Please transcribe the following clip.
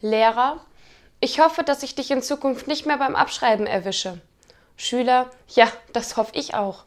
Lehrer, ich hoffe, dass ich dich in Zukunft nicht mehr beim Abschreiben erwische. Schüler, ja, das hoffe ich auch.